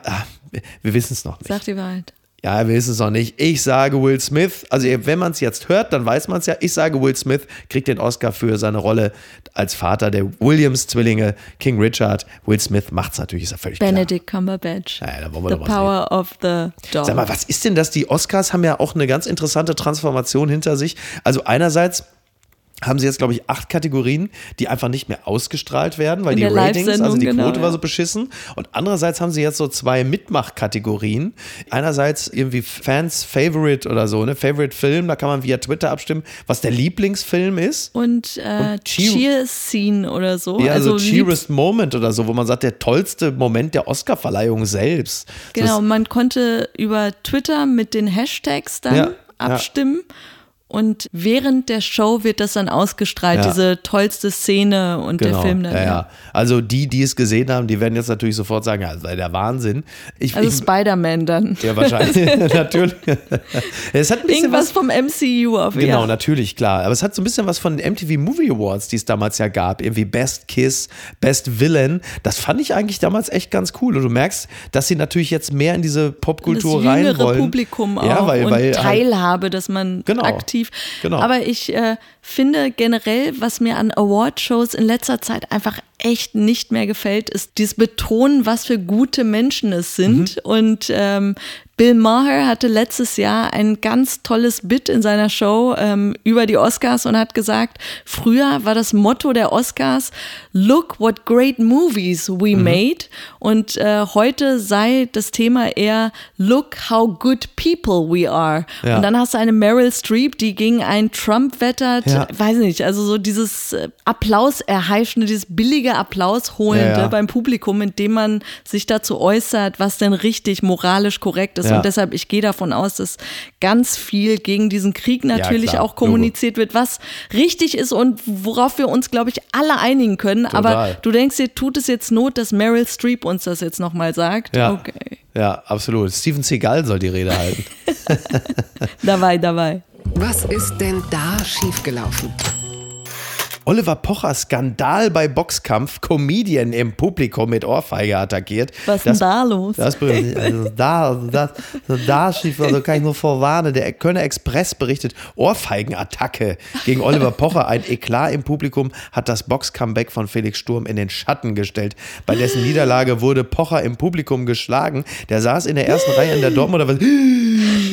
Speaker 1: wir wissen es noch nicht.
Speaker 3: Sag die Wahrheit.
Speaker 1: Ja, wir wissen es noch nicht. Ich sage Will Smith, also wenn man es jetzt hört, dann weiß man es ja. Ich sage Will Smith kriegt den Oscar für seine Rolle als Vater der Williams-Zwillinge, King Richard. Will Smith macht es natürlich, ist ja völlig
Speaker 3: Benedict Cumberbatch.
Speaker 1: Ja, da wollen wir
Speaker 3: the
Speaker 1: doch
Speaker 3: Power of the Dog.
Speaker 1: Sag mal, was ist denn das? Die Oscars haben ja auch eine ganz interessante Transformation hinter sich. Also einerseits haben sie jetzt, glaube ich, acht Kategorien, die einfach nicht mehr ausgestrahlt werden, weil die Ratings, also die
Speaker 3: genau,
Speaker 1: Quote war
Speaker 3: ja.
Speaker 1: so beschissen. Und andererseits haben sie jetzt so zwei Mitmachkategorien. Einerseits irgendwie Fans Favorite oder so, ne? Favorite Film, da kann man via Twitter abstimmen, was der Lieblingsfilm ist.
Speaker 3: und äh,
Speaker 1: Und Cheer-
Speaker 3: Cheer-Scene oder so.
Speaker 1: Ja, also,
Speaker 3: also
Speaker 1: Cheerest Moment oder so, wo man sagt, der tollste Moment der Oscarverleihung selbst.
Speaker 3: Genau, man konnte über Twitter mit den Hashtags dann
Speaker 1: Ja, ja.
Speaker 3: Und während der Show wird das dann ausgestrahlt,
Speaker 1: Ja.
Speaker 3: diese tollste Szene und der Film dann.
Speaker 1: Genau, ja, ja. Also die, die es gesehen haben, die werden jetzt natürlich sofort sagen, ja, das sei der Wahnsinn. Ich,
Speaker 3: Also Spider-Man dann.
Speaker 1: ja, wahrscheinlich, [laughs] [laughs] natürlich. es hat ein bisschen
Speaker 3: Irgendwas
Speaker 1: was,
Speaker 3: vom MCU auf jeden
Speaker 1: Genau,
Speaker 3: Fall.
Speaker 1: natürlich, klar. Aber es hat so ein bisschen was von den MTV Movie Awards, die es damals ja gab. Irgendwie Best Kiss, Best Villain. Das fand ich eigentlich damals echt ganz cool. Und du merkst, dass sie natürlich jetzt mehr in diese Popkultur
Speaker 3: das
Speaker 1: rein
Speaker 3: jüngere
Speaker 1: wollen.
Speaker 3: Publikum auch
Speaker 1: ja, weil,
Speaker 3: und
Speaker 1: weil halt,
Speaker 3: Teilhabe, dass man
Speaker 1: Genau,
Speaker 3: aktiv.
Speaker 1: Genau.
Speaker 3: Aber ich äh, finde generell, was mir an Awardshows in letzter Zeit einfach echt nicht mehr gefällt, ist dieses Betonen, was für gute Menschen es sind
Speaker 1: Mhm.
Speaker 3: und ähm, Bill Maher hatte letztes Jahr ein ganz tolles Bit in seiner Show ähm, über die Oscars und hat gesagt, früher war das Motto der Oscars, look what great movies we
Speaker 1: Mhm.
Speaker 3: made. Und äh, heute sei das Thema eher, look how good people we are.
Speaker 1: Ja.
Speaker 3: Und dann hast du eine Meryl Streep, die gegen einen Trump wettert.
Speaker 1: Ja.
Speaker 3: Weiß nicht, also so dieses äh, Applaus erheischende, dieses billige Applaus holende
Speaker 1: Ja, ja.
Speaker 3: beim Publikum, indem man sich dazu äußert, was denn richtig moralisch korrekt ist.
Speaker 1: Ja.
Speaker 3: Und deshalb, ich gehe davon aus, dass ganz viel gegen diesen Krieg natürlich
Speaker 1: klar,
Speaker 3: auch kommuniziert wird, was richtig ist und worauf wir uns, glaube ich, alle einigen können. Aber
Speaker 1: Total.
Speaker 3: du denkst dir, tut es jetzt Not, dass Meryl Streep uns das jetzt nochmal sagt?
Speaker 1: Ja.
Speaker 3: Okay.
Speaker 1: Ja, absolut. Steven Seagal soll die Rede halten. [laughs]
Speaker 3: Dabei, dabei.
Speaker 2: Was ist denn da schiefgelaufen?
Speaker 1: Oliver Pocher Skandal bei Boxkampf, Comedian im Publikum mit Ohrfeige attackiert.
Speaker 3: Was ist denn
Speaker 1: Das-
Speaker 3: da los?
Speaker 1: Das, also da, das, da schief, also kann ich nur vorwarnen. Der Kölner Express berichtet, Ohrfeigenattacke gegen Oliver Pocher. Ein Eklat im Publikum hat das Box-Comeback von Felix Sturm in den Schatten gestellt. Bei dessen Niederlage wurde Pocher im Publikum geschlagen. Der saß in der ersten Reihe in der Dortmunder,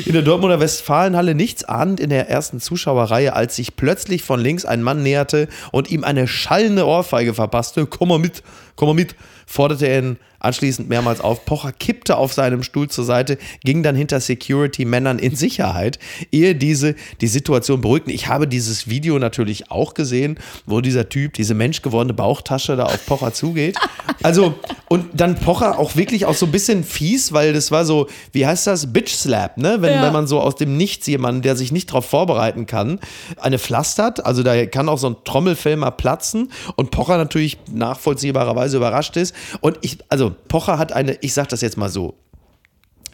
Speaker 1: in der Dortmunder Westfalenhalle nichts ahnend in der ersten Zuschauerreihe, als sich plötzlich von links ein Mann näherte und ihm eine schallende Ohrfeige verpasste. Komm mal mit, komm mal mit, forderte er ihn anschließend mehrmals auf. Pocher kippte auf seinem Stuhl zur Seite, ging dann hinter Security-Männern in Sicherheit, ehe diese die Situation beruhigten. Ich habe dieses Video natürlich auch gesehen, wo dieser Typ, diese menschgewordene Bauchtasche da auf Pocher zugeht. Also, und dann Pocher auch wirklich auch so ein bisschen fies, weil das war so, wie heißt das? Bitch Slap, ne? Wenn,
Speaker 3: Ja.
Speaker 1: wenn man so aus dem Nichts jemanden, der sich nicht darauf vorbereiten kann, eine pflastert. Also da kann auch so ein Trommelfell mal platzen und Pocher natürlich nachvollziehbarerweise überrascht ist. Und ich, also Pocher hat eine, ich sag das jetzt mal so,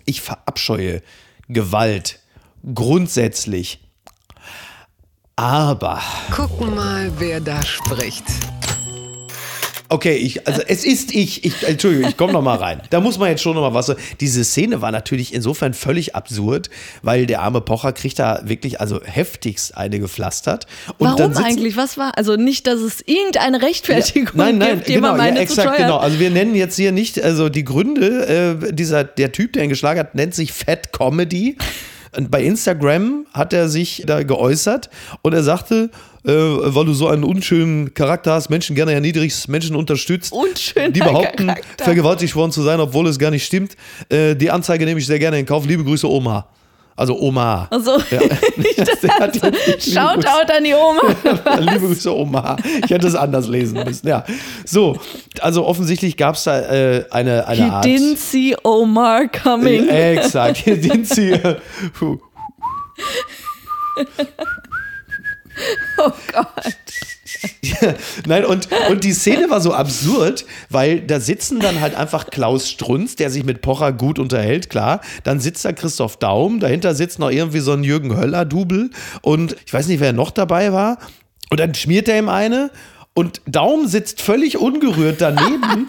Speaker 1: ich verabscheue Gewalt grundsätzlich. Aber
Speaker 2: Gucken mal, wer da spricht.
Speaker 1: Okay, ich, also es ist ich, ich Entschuldigung, ich komme noch mal rein. Da muss man jetzt schon noch mal was. Diese Szene war natürlich insofern völlig absurd, weil der arme Pocher kriegt da wirklich also heftigst eine gepflastert. Und
Speaker 3: Warum
Speaker 1: sitzen-
Speaker 3: eigentlich? Was war? Also nicht, dass es irgendeine Rechtfertigung
Speaker 1: Nein, nein,
Speaker 3: gibt,
Speaker 1: genau,
Speaker 3: jemand
Speaker 1: ja,
Speaker 3: meine zu
Speaker 1: exakt, genau. Also wir nennen jetzt hier nicht, also die Gründe, äh, dieser, der Typ, der ihn geschlagen hat, nennt sich Fat Comedy. Und bei Instagram hat er sich da geäußert und er sagte, äh, weil du so einen unschönen Charakter hast, Menschen gerne erniedrigst, Menschen unterstützt,
Speaker 3: Unschöner
Speaker 1: die behaupten,
Speaker 3: Charakter.
Speaker 1: vergewaltigt worden zu sein, obwohl es gar nicht stimmt. Äh, die Anzeige nehme ich sehr gerne in Kauf. Liebe Grüße, Oma. Also Oma.
Speaker 3: Also,
Speaker 1: Ja. [laughs] Grüße.
Speaker 3: Shoutout an die Oma. [laughs]
Speaker 1: Liebe Grüße, Oma. Ich hätte es anders lesen müssen. Ja. So, also offensichtlich gab es da äh, eine, eine
Speaker 3: He
Speaker 1: Art.
Speaker 3: didn't see Omar coming.
Speaker 1: Äh, exakt. He didn't see. [laughs] [laughs]
Speaker 3: Oh Gott. [laughs]
Speaker 1: Nein, und, und die Szene war so absurd, weil da sitzen dann halt einfach Klaus Strunz, der sich mit Pocher gut unterhält, klar. Dann sitzt da Christoph Daum, dahinter sitzt noch irgendwie so ein Jürgen Höller-Double und ich weiß nicht, wer noch dabei war. Und dann schmiert er ihm eine und Daum sitzt völlig ungerührt daneben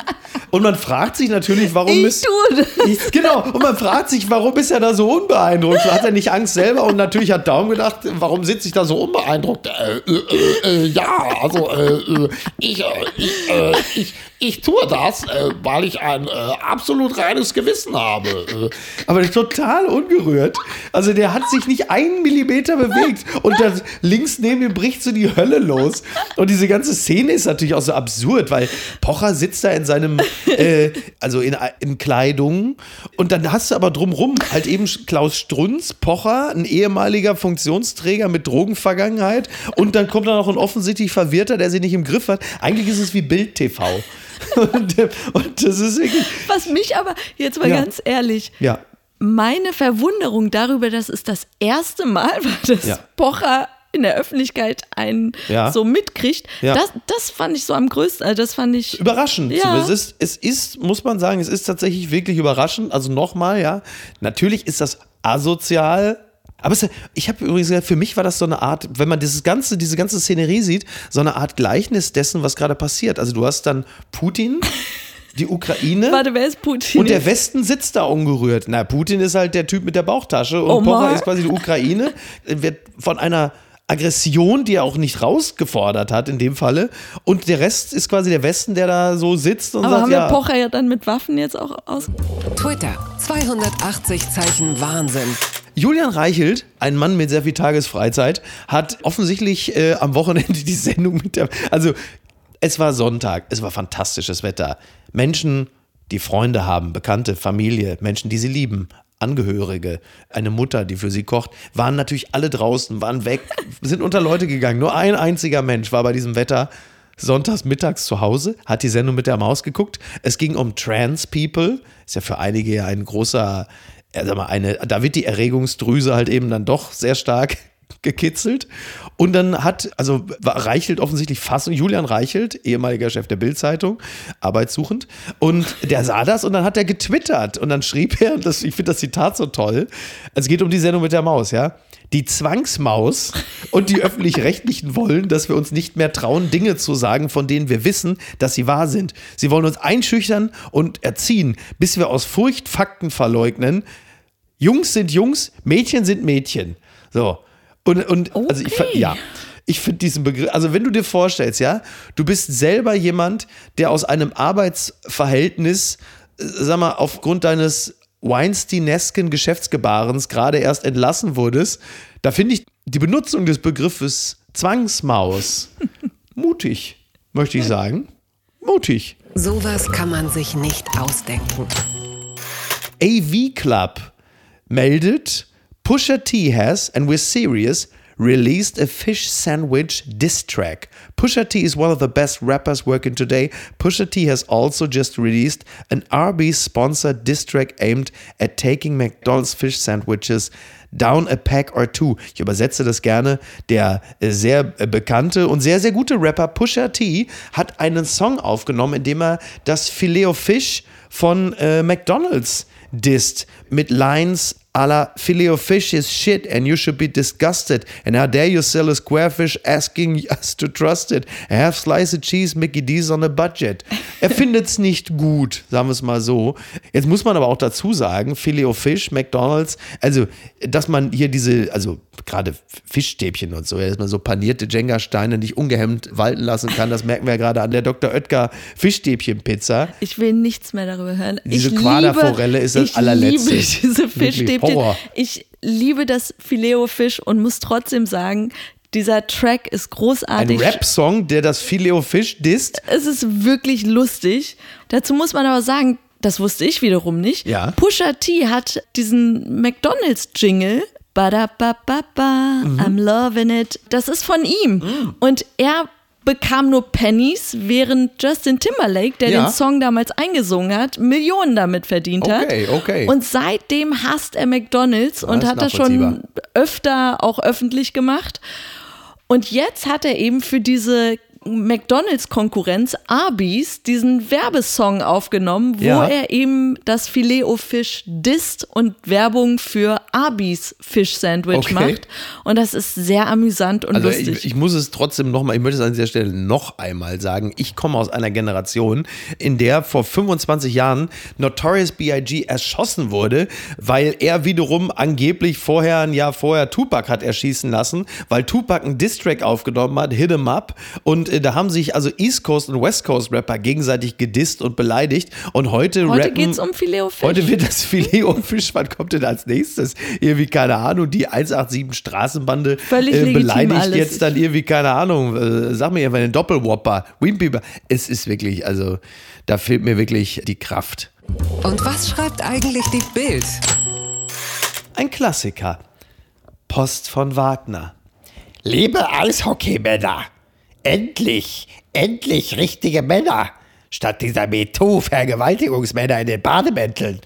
Speaker 1: und man fragt sich natürlich, warum
Speaker 3: Ich
Speaker 1: ist
Speaker 3: tue das.
Speaker 1: Genau, und man fragt sich, warum ist er da so unbeeindruckt? Hat er nicht Angst selber? Und natürlich hat Daum gedacht, warum sitze ich da so unbeeindruckt? Äh, äh, äh, ja, also äh, äh, ich, äh, ich, äh, ich, ich tue das, äh, weil ich ein äh, absolut reines Gewissen habe. Äh, aber total ungerührt. Also der hat sich nicht einen Millimeter bewegt. Und dann links neben ihm bricht so die Hölle los. Und diese ganze Szene ist natürlich auch so absurd, weil Pocher sitzt da in seinem, äh, also in, in Kleidung. Und dann hast du aber drumrum halt eben Klaus Strunz, Pocher, ein ehemaliger Funktionsträger mit Drogenvergangenheit. Und dann kommt da noch ein offensichtlich Verwirrter, der sie nicht im Griff hat. Eigentlich ist es wie Bild TV. Und, und das ist wirklich.
Speaker 3: Was mich aber, jetzt mal
Speaker 1: Ja.
Speaker 3: ganz ehrlich,
Speaker 1: Ja.
Speaker 3: meine Verwunderung darüber, dass es das erste Mal war, [laughs] dass
Speaker 1: Ja.
Speaker 3: Pocher in der Öffentlichkeit einen
Speaker 1: Ja.
Speaker 3: so mitkriegt,
Speaker 1: Ja.
Speaker 3: das, das fand ich so am größten. Also das fand ich.
Speaker 1: Überraschend.
Speaker 3: Ja.
Speaker 1: Es, ist, es ist, muss man sagen, es ist tatsächlich wirklich überraschend. Also nochmal, ja. Natürlich ist das asozial. Aber es, ich habe übrigens gesagt, für mich war das so eine Art, wenn man dieses ganze, diese ganze Szenerie sieht, so eine Art Gleichnis dessen, was gerade passiert. Also du hast dann Putin, die Ukraine. [laughs]
Speaker 3: Warte, wer ist Putin?
Speaker 1: Und der Westen sitzt da ungerührt. Na, Putin ist halt der Typ mit der Bauchtasche und
Speaker 3: Omar.
Speaker 1: Pocher ist quasi die Ukraine. Wird von einer Aggression, die er auch nicht rausgefordert hat in dem Falle. Und der Rest ist quasi der Westen, der da so sitzt und
Speaker 3: Aber
Speaker 1: sagt,
Speaker 3: haben wir
Speaker 1: ja,
Speaker 3: Pocher ja dann mit Waffen jetzt auch aus.
Speaker 2: Twitter, 280 Zeichen Wahnsinn.
Speaker 1: Julian Reichelt, ein Mann mit sehr viel Tagesfreizeit, hat offensichtlich äh, am Wochenende die Sendung mit der. Also, es war Sonntag, es war fantastisches Wetter. Menschen, die Freunde haben, Bekannte, Familie, Menschen, die sie lieben, Angehörige, eine Mutter, die für sie kocht, waren natürlich alle draußen, waren weg, [laughs] sind unter Leute gegangen. Nur ein einziger Mensch war bei diesem Wetter sonntags mittags zu Hause, hat die Sendung mit der Maus geguckt. Es ging um Trans People, ist ja für einige ein großer, sag mal, eine, da wird die Erregungsdrüse halt eben dann doch sehr stark [laughs] gekitzelt. Und dann hat, also Reichelt offensichtlich Fassung, Julian Reichelt, ehemaliger Chef der Bild-Zeitung, arbeitssuchend. Und der sah das und dann hat er getwittert. Und dann schrieb er, das, ich finde das Zitat so toll, es geht um die Sendung mit der Maus, ja. Die Zwangsmaus und die Öffentlich-Rechtlichen wollen, dass wir uns nicht mehr trauen, Dinge zu sagen, von denen wir wissen, dass sie wahr sind. Sie wollen uns einschüchtern und erziehen, bis wir aus Furcht Fakten verleugnen. Jungs sind Jungs, Mädchen sind Mädchen. So. Und, und also ich,
Speaker 3: Okay.
Speaker 1: ja. Ich finde diesen Begriff, also wenn du dir vorstellst, ja, du bist selber jemand, der aus einem Arbeitsverhältnis, äh, sag mal, aufgrund deines Weinsteinesken Geschäftsgebarens gerade erst entlassen wurdest, da finde ich die Benutzung des Begriffes Zwangsmaus [laughs] mutig, möchte ich sagen. Mutig.
Speaker 2: Sowas kann man sich nicht ausdenken.
Speaker 1: AV Club meldet, Pusha T has, and we're serious, released a fish sandwich diss track. Pusha T is one of the best rappers working today. Pusha T has also just released an Arby's sponsored diss track aimed at taking McDonald's fish sandwiches down a pack or two. Ich übersetze das gerne. Der äh, sehr äh, bekannte und sehr, sehr gute Rapper Pusha T hat einen Song aufgenommen, in dem er das Filet of Fish von äh, McDonald's disst mit Lines a la Filet of Fish is shit and you should be disgusted. And how dare you sell a square fish asking [laughs] us to trust it? A half slice of cheese, Mickey D's on a budget. Er [laughs] findet's nicht gut, sagen wir es mal so. Jetzt muss man aber auch dazu sagen, Filet of Fish, McDonalds, also, dass man hier diese, also gerade Fischstäbchen und so, dass man so panierte Jenga-Steine nicht ungehemmt walten lassen kann, das merken wir ja gerade an der Dr. Oetker Fischstäbchen-Pizza.
Speaker 3: Ich will nichts mehr darüber hören.
Speaker 1: Diese Quaderforelle ist das
Speaker 3: ich
Speaker 1: allerletzte.
Speaker 3: liebe diese Fischstäbchen.
Speaker 1: Horror.
Speaker 3: Ich liebe das Filet-O-Fisch und muss trotzdem sagen, dieser Track ist
Speaker 1: Ein
Speaker 3: großartig.
Speaker 1: Rap-Song, der das Filet of Fish disst.
Speaker 3: Es ist wirklich lustig. Dazu muss man aber sagen, das wusste ich wiederum nicht.
Speaker 1: Ja.
Speaker 3: Pusha T hat diesen McDonalds-Jingle. Ba-da-ba-ba-ba,
Speaker 1: Mhm.
Speaker 3: I'm loving it. Das ist von ihm. Und er bekam nur Pennies, während Justin Timberlake, der
Speaker 1: Ja.
Speaker 3: den Song damals eingesungen hat, Millionen damit verdient hat.
Speaker 1: Okay, okay.
Speaker 3: Und seitdem hasst er McDonalds und
Speaker 1: ist
Speaker 3: hat das schon öfter auch öffentlich gemacht. Und jetzt hat er eben für diese McDonalds-Konkurrenz Arby's diesen Werbesong aufgenommen, wo
Speaker 1: Ja.
Speaker 3: er eben das Filet au Fish disst und Werbung für Arby's Fish Sandwich
Speaker 1: Okay.
Speaker 3: macht. Und das ist sehr amüsant und
Speaker 1: Also
Speaker 3: lustig.
Speaker 1: ich, ich muss es trotzdem nochmal, ich möchte es an dieser Stelle noch einmal sagen, ich komme aus einer Generation, in der vor 25 Jahren Notorious B.I.G. erschossen wurde, weil er wiederum angeblich vorher, ein Jahr vorher Tupac hat erschießen lassen, weil Tupac einen Distrack aufgenommen hat, Hit 'em Up und äh, da haben sich also East Coast und West Coast Rapper gegenseitig gedisst und beleidigt und heute,
Speaker 3: Heute
Speaker 1: rappen,
Speaker 3: geht's um Filet au Fish.
Speaker 1: Heute wird das [laughs] Filet und Fisch, was kommt denn als nächstes? Irgendwie, keine Ahnung, die 187 Straßenbande
Speaker 3: Völlig
Speaker 1: äh, beleidigt
Speaker 3: alles.
Speaker 1: jetzt dann irgendwie, keine Ahnung, äh, sag mir einfach den Doppelwhopper, Wimpy. Es ist wirklich, also da fehlt mir wirklich die Kraft.
Speaker 2: Und was schreibt eigentlich die Bild?
Speaker 1: Ein Klassiker. Post von Wagner.
Speaker 4: Liebe Eishockeymänner, endlich, endlich richtige Männer, statt dieser MeToo-Vergewaltigungsmänner in den Bademänteln.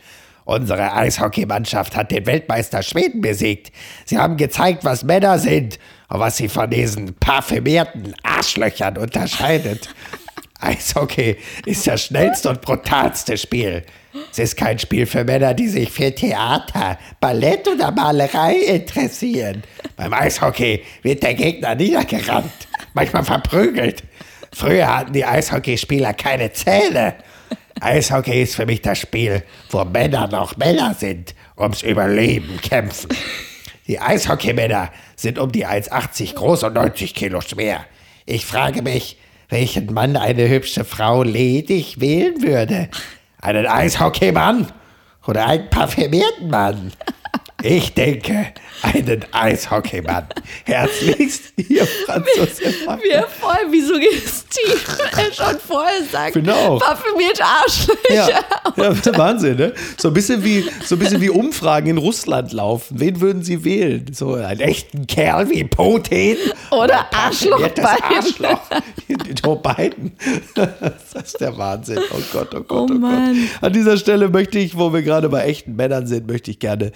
Speaker 4: Unsere Eishockeymannschaft hat den Weltmeister Schweden besiegt. Sie haben gezeigt, was Männer sind und was sie von diesen parfümierten Arschlöchern unterscheidet. [laughs] Eishockey ist das schnellste und brutalste Spiel. Es ist kein Spiel für Männer, die sich für Theater, Ballett oder Malerei interessieren. Beim Eishockey wird der Gegner niedergerannt, manchmal verprügelt. Früher hatten die Eishockeyspieler keine Zähne. Eishockey ist für mich das Spiel, wo Männer noch Männer sind, ums Überleben kämpfen. Die Eishockeymänner sind um die 1,80 groß und 90 Kilo schwer. Ich frage mich, welchen Mann eine hübsche Frau ledig wählen würde. Einen Eishockeymann oder einen parfümierten Mann? Ich denke, einen Eishockeymann. Herzlichst, Ihr Franz Josef Wagner.
Speaker 3: Wir voll wie suggestiv er schon vorher sagt.
Speaker 1: Auch.
Speaker 3: Parfümiert Arschlöcher.
Speaker 1: Ja, ja, Wahnsinn, ne? So ein bisschen wie so ein bisschen wie Umfragen in Russland laufen. Wen würden Sie wählen? So einen echten Kerl wie Putin
Speaker 3: Oder Arschloch
Speaker 4: Parfümiertes
Speaker 3: Biden.
Speaker 4: Arschloch.
Speaker 1: Joe Biden. Das ist der Wahnsinn. Oh Gott, oh Gott,
Speaker 3: Oh
Speaker 1: oh, Gott. An dieser Stelle möchte ich, wo wir gerade bei echten Männern sind, möchte ich gerne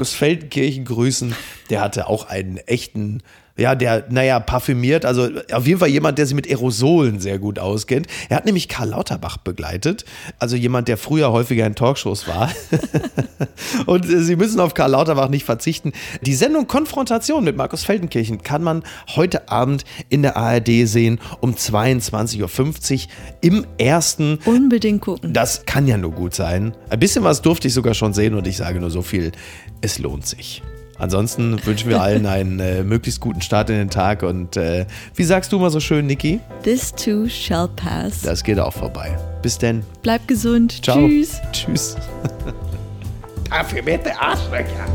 Speaker 1: Markus Feldenkirchen grüßen. Der hatte auch einen echten, ja, der, naja, parfümiert, also auf jeden Fall jemand, der sich mit Aerosolen sehr gut auskennt. Er hat nämlich Karl Lauterbach begleitet, also jemand, der früher häufiger in Talkshows war. [laughs] Und äh, Sie müssen auf Karl Lauterbach nicht verzichten. Die Sendung Konfrontation mit Markus Feldenkirchen kann man heute Abend in der ARD sehen um 22.50 Uhr im ersten.
Speaker 3: Unbedingt gucken.
Speaker 1: Das kann ja nur gut sein. Ein bisschen was durfte ich sogar schon sehen und ich sage nur so viel, es lohnt sich. Ansonsten wünschen wir allen [laughs] einen äh, möglichst guten Start in den Tag und äh, wie sagst du mal so schön, Niki?
Speaker 3: This too shall pass.
Speaker 1: Das geht auch vorbei. Bis denn.
Speaker 3: Bleib gesund.
Speaker 1: Ciao.
Speaker 3: Tschüss.
Speaker 1: Tschüss. [laughs]
Speaker 4: Parfümierte Arschlöcher.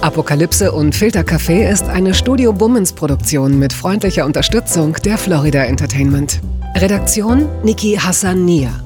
Speaker 2: Apokalypse und Filtercafé ist eine Studio Bummens Produktion mit freundlicher Unterstützung der Florida Entertainment. Redaktion Niki Hassania.